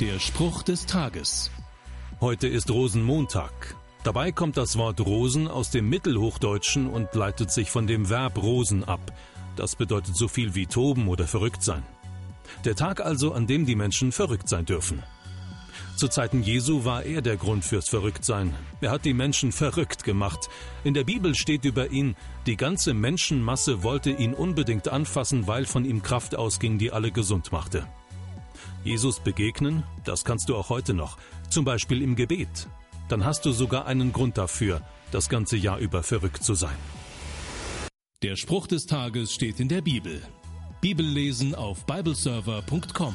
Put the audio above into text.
Der Spruch des Tages. Heute ist Rosenmontag. Dabei kommt das Wort Rosen aus dem Mittelhochdeutschen und leitet sich von dem Verb rosen ab. Das bedeutet so viel wie toben oder verrückt sein. Der Tag also, an dem die Menschen verrückt sein dürfen. Zu Zeiten Jesu war er der Grund fürs Verrücktsein. Er hat die Menschen verrückt gemacht. In der Bibel steht über ihn, die ganze Menschenmasse wollte ihn unbedingt anfassen, weil von ihm Kraft ausging, die alle gesund machte. Jesus begegnen, das kannst du auch heute noch, zum Beispiel im Gebet. Dann hast du sogar einen Grund dafür, das ganze Jahr über verrückt zu sein. Der Spruch des Tages steht in der Bibel. Bibellesen auf bibleserver.com.